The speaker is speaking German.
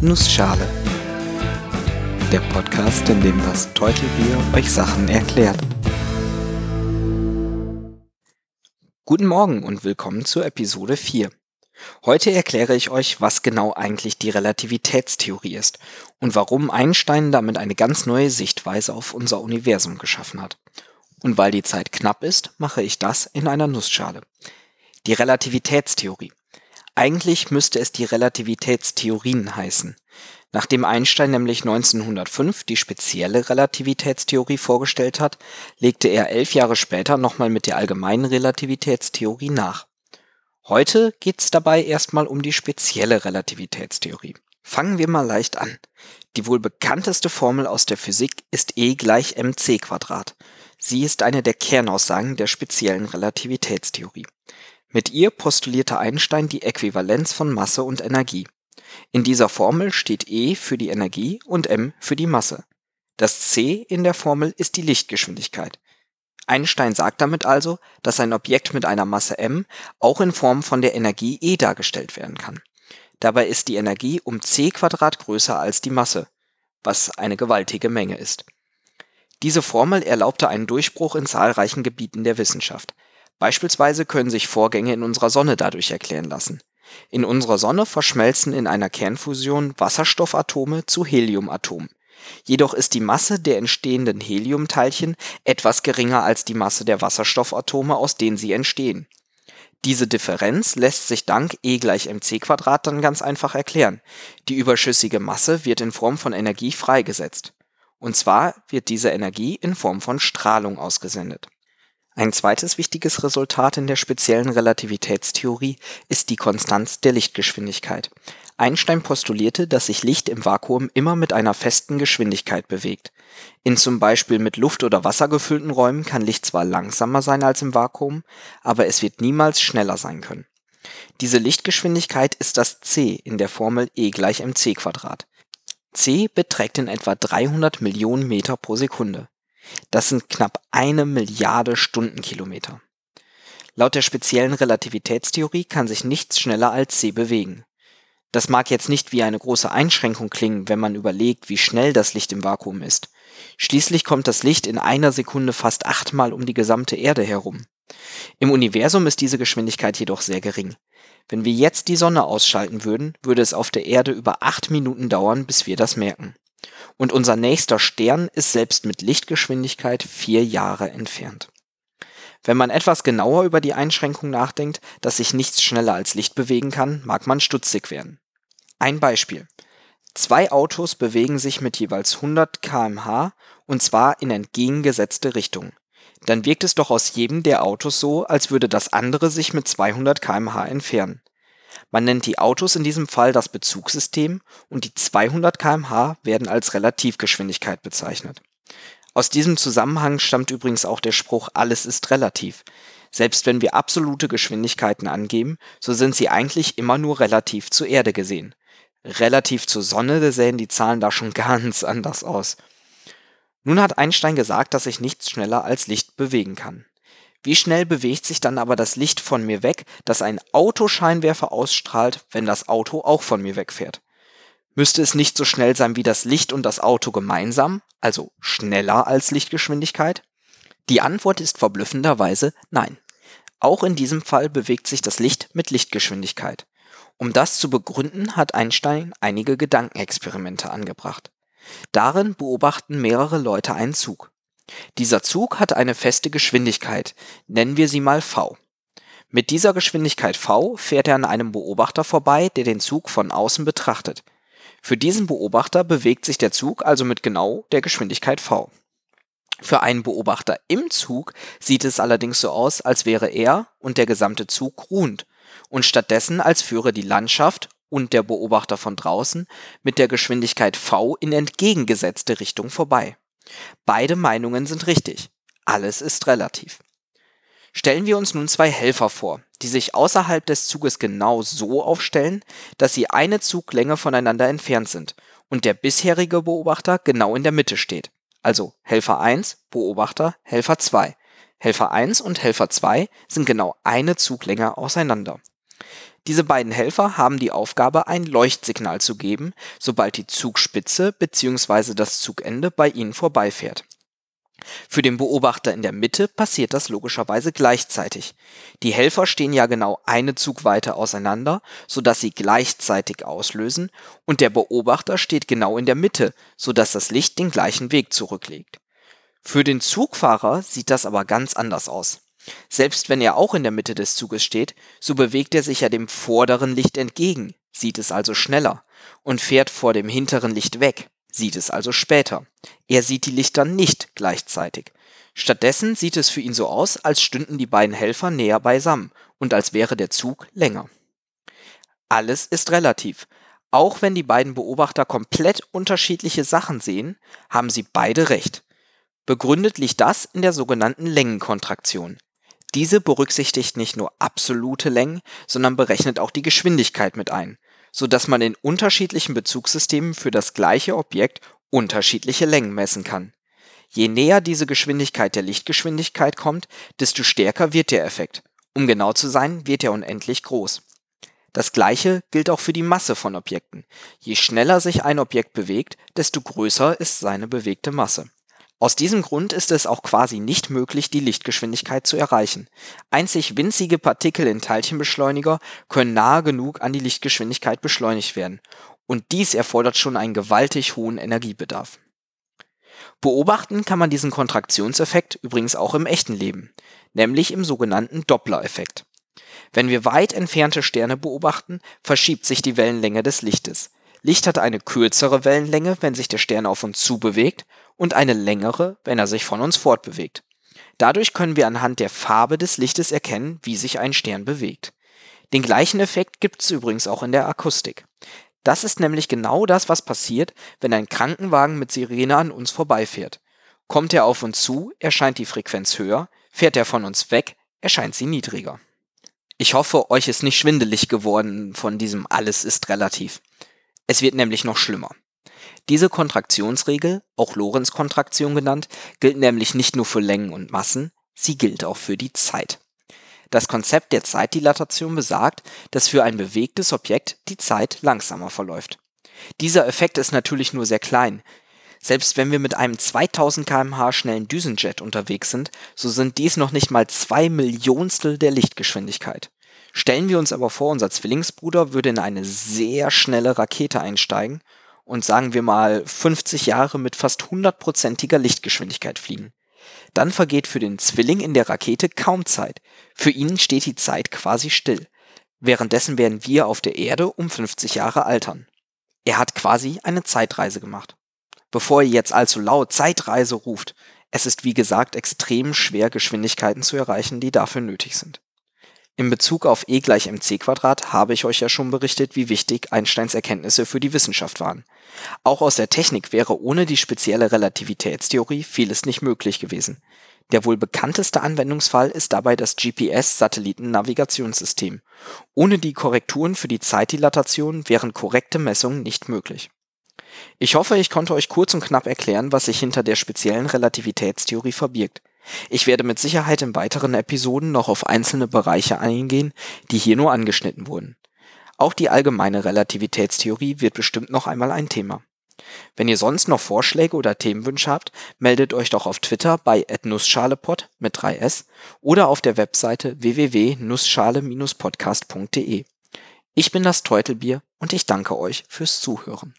Nussschale. Der Podcast, in dem das Teutelbier euch Sachen erklärt. Guten Morgen und willkommen zur Episode 4. Heute erkläre ich euch, was genau eigentlich die Relativitätstheorie ist und warum Einstein damit eine ganz neue Sichtweise auf unser Universum geschaffen hat. Und weil die Zeit knapp ist, mache ich das in einer Nussschale. Die Relativitätstheorie. Eigentlich müsste es die Relativitätstheorien heißen. Nachdem Einstein nämlich 1905 die spezielle Relativitätstheorie vorgestellt hat, legte er elf Jahre später nochmal mit der allgemeinen Relativitätstheorie nach. Heute geht's dabei erstmal um die spezielle Relativitätstheorie. Fangen wir mal leicht an. Die wohl bekannteste Formel aus der Physik ist E gleich mc Quadrat. Sie ist eine der Kernaussagen der speziellen Relativitätstheorie. Mit ihr postulierte Einstein die Äquivalenz von Masse und Energie. In dieser Formel steht E für die Energie und m für die Masse. Das c in der Formel ist die Lichtgeschwindigkeit. Einstein sagt damit also, dass ein Objekt mit einer Masse m auch in Form von der Energie E dargestellt werden kann. Dabei ist die Energie um c größer als die Masse, was eine gewaltige Menge ist. Diese Formel erlaubte einen Durchbruch in zahlreichen Gebieten der Wissenschaft Beispielsweise können sich Vorgänge in unserer Sonne dadurch erklären lassen. In unserer Sonne verschmelzen in einer Kernfusion Wasserstoffatome zu Heliumatomen. Jedoch ist die Masse der entstehenden Heliumteilchen etwas geringer als die Masse der Wasserstoffatome, aus denen sie entstehen. Diese Differenz lässt sich dank E gleich mc dann ganz einfach erklären. Die überschüssige Masse wird in Form von Energie freigesetzt. Und zwar wird diese Energie in Form von Strahlung ausgesendet ein zweites wichtiges Resultat in der speziellen Relativitätstheorie ist die Konstanz der Lichtgeschwindigkeit. Einstein postulierte, dass sich Licht im Vakuum immer mit einer festen Geschwindigkeit bewegt. In zum Beispiel mit Luft oder Wasser gefüllten Räumen kann Licht zwar langsamer sein als im Vakuum, aber es wird niemals schneller sein können. Diese Lichtgeschwindigkeit ist das c in der Formel E gleich mc Quadrat. c beträgt in etwa 300 Millionen Meter pro Sekunde das sind knapp eine Milliarde Stundenkilometer. Laut der speziellen Relativitätstheorie kann sich nichts schneller als c bewegen. Das mag jetzt nicht wie eine große Einschränkung klingen, wenn man überlegt, wie schnell das Licht im Vakuum ist. Schließlich kommt das Licht in einer Sekunde fast achtmal um die gesamte Erde herum. Im Universum ist diese Geschwindigkeit jedoch sehr gering. Wenn wir jetzt die Sonne ausschalten würden, würde es auf der Erde über acht Minuten dauern, bis wir das merken. Und unser nächster Stern ist selbst mit Lichtgeschwindigkeit vier Jahre entfernt. Wenn man etwas genauer über die Einschränkung nachdenkt, dass sich nichts schneller als Licht bewegen kann, mag man stutzig werden. Ein Beispiel. Zwei Autos bewegen sich mit jeweils 100 kmh und zwar in entgegengesetzte Richtungen. Dann wirkt es doch aus jedem der Autos so, als würde das andere sich mit 200 kmh entfernen. Man nennt die Autos in diesem Fall das Bezugssystem und die 200 km/h werden als Relativgeschwindigkeit bezeichnet. Aus diesem Zusammenhang stammt übrigens auch der Spruch Alles ist relativ. Selbst wenn wir absolute Geschwindigkeiten angeben, so sind sie eigentlich immer nur relativ zur Erde gesehen. Relativ zur Sonne sehen die Zahlen da schon ganz anders aus. Nun hat Einstein gesagt, dass sich nichts schneller als Licht bewegen kann. Wie schnell bewegt sich dann aber das Licht von mir weg, das ein Autoscheinwerfer ausstrahlt, wenn das Auto auch von mir wegfährt? Müsste es nicht so schnell sein wie das Licht und das Auto gemeinsam, also schneller als Lichtgeschwindigkeit? Die Antwort ist verblüffenderweise nein. Auch in diesem Fall bewegt sich das Licht mit Lichtgeschwindigkeit. Um das zu begründen, hat Einstein einige Gedankenexperimente angebracht. Darin beobachten mehrere Leute einen Zug. Dieser Zug hat eine feste Geschwindigkeit, nennen wir sie mal v. Mit dieser Geschwindigkeit v fährt er an einem Beobachter vorbei, der den Zug von außen betrachtet. Für diesen Beobachter bewegt sich der Zug also mit genau der Geschwindigkeit v. Für einen Beobachter im Zug sieht es allerdings so aus, als wäre er und der gesamte Zug ruhend und stattdessen als führe die Landschaft und der Beobachter von draußen mit der Geschwindigkeit v in entgegengesetzte Richtung vorbei Beide Meinungen sind richtig. Alles ist relativ. Stellen wir uns nun zwei Helfer vor, die sich außerhalb des Zuges genau so aufstellen, dass sie eine Zuglänge voneinander entfernt sind und der bisherige Beobachter genau in der Mitte steht. Also Helfer 1, Beobachter, Helfer 2. Helfer 1 und Helfer 2 sind genau eine Zuglänge auseinander. Diese beiden Helfer haben die Aufgabe, ein Leuchtsignal zu geben, sobald die Zugspitze bzw. das Zugende bei ihnen vorbeifährt. Für den Beobachter in der Mitte passiert das logischerweise gleichzeitig. Die Helfer stehen ja genau eine Zugweite auseinander, sodass sie gleichzeitig auslösen, und der Beobachter steht genau in der Mitte, sodass das Licht den gleichen Weg zurücklegt. Für den Zugfahrer sieht das aber ganz anders aus. Selbst wenn er auch in der Mitte des Zuges steht, so bewegt er sich ja dem vorderen Licht entgegen, sieht es also schneller, und fährt vor dem hinteren Licht weg, sieht es also später. Er sieht die Lichter nicht gleichzeitig. Stattdessen sieht es für ihn so aus, als stünden die beiden Helfer näher beisammen und als wäre der Zug länger. Alles ist relativ. Auch wenn die beiden Beobachter komplett unterschiedliche Sachen sehen, haben sie beide recht. Begründet liegt das in der sogenannten Längenkontraktion. Diese berücksichtigt nicht nur absolute Längen, sondern berechnet auch die Geschwindigkeit mit ein, so dass man in unterschiedlichen Bezugssystemen für das gleiche Objekt unterschiedliche Längen messen kann. Je näher diese Geschwindigkeit der Lichtgeschwindigkeit kommt, desto stärker wird der Effekt. Um genau zu sein, wird er unendlich groß. Das gleiche gilt auch für die Masse von Objekten. Je schneller sich ein Objekt bewegt, desto größer ist seine bewegte Masse. Aus diesem Grund ist es auch quasi nicht möglich, die Lichtgeschwindigkeit zu erreichen. Einzig winzige Partikel in Teilchenbeschleuniger können nahe genug an die Lichtgeschwindigkeit beschleunigt werden, und dies erfordert schon einen gewaltig hohen Energiebedarf. Beobachten kann man diesen Kontraktionseffekt übrigens auch im echten Leben, nämlich im sogenannten Doppler-Effekt. Wenn wir weit entfernte Sterne beobachten, verschiebt sich die Wellenlänge des Lichtes. Licht hat eine kürzere Wellenlänge, wenn sich der Stern auf uns zubewegt, und eine längere, wenn er sich von uns fortbewegt. Dadurch können wir anhand der Farbe des Lichtes erkennen, wie sich ein Stern bewegt. Den gleichen Effekt gibt es übrigens auch in der Akustik. Das ist nämlich genau das, was passiert, wenn ein Krankenwagen mit Sirene an uns vorbeifährt. Kommt er auf uns zu, erscheint die Frequenz höher, fährt er von uns weg, erscheint sie niedriger. Ich hoffe, euch ist nicht schwindelig geworden von diesem alles ist relativ. Es wird nämlich noch schlimmer. Diese Kontraktionsregel, auch Lorentz-Kontraktion genannt, gilt nämlich nicht nur für Längen und Massen, sie gilt auch für die Zeit. Das Konzept der Zeitdilatation besagt, dass für ein bewegtes Objekt die Zeit langsamer verläuft. Dieser Effekt ist natürlich nur sehr klein. Selbst wenn wir mit einem 2000 km/h schnellen Düsenjet unterwegs sind, so sind dies noch nicht mal zwei Millionstel der Lichtgeschwindigkeit. Stellen wir uns aber vor, unser Zwillingsbruder würde in eine sehr schnelle Rakete einsteigen und sagen wir mal 50 Jahre mit fast hundertprozentiger Lichtgeschwindigkeit fliegen. Dann vergeht für den Zwilling in der Rakete kaum Zeit. Für ihn steht die Zeit quasi still. Währenddessen werden wir auf der Erde um 50 Jahre altern. Er hat quasi eine Zeitreise gemacht. Bevor ihr jetzt allzu laut Zeitreise ruft, es ist wie gesagt extrem schwer, Geschwindigkeiten zu erreichen, die dafür nötig sind. In Bezug auf E gleich mc Quadrat habe ich euch ja schon berichtet, wie wichtig Einsteins Erkenntnisse für die Wissenschaft waren. Auch aus der Technik wäre ohne die spezielle Relativitätstheorie vieles nicht möglich gewesen. Der wohl bekannteste Anwendungsfall ist dabei das GPS-Satellitennavigationssystem. Ohne die Korrekturen für die Zeitdilatation wären korrekte Messungen nicht möglich. Ich hoffe, ich konnte euch kurz und knapp erklären, was sich hinter der speziellen Relativitätstheorie verbirgt. Ich werde mit Sicherheit in weiteren Episoden noch auf einzelne Bereiche eingehen, die hier nur angeschnitten wurden. Auch die allgemeine Relativitätstheorie wird bestimmt noch einmal ein Thema. Wenn ihr sonst noch Vorschläge oder Themenwünsche habt, meldet euch doch auf Twitter bei @nussschalepod mit 3s oder auf der Webseite www.nussschale-podcast.de. Ich bin das Teutelbier und ich danke euch fürs Zuhören.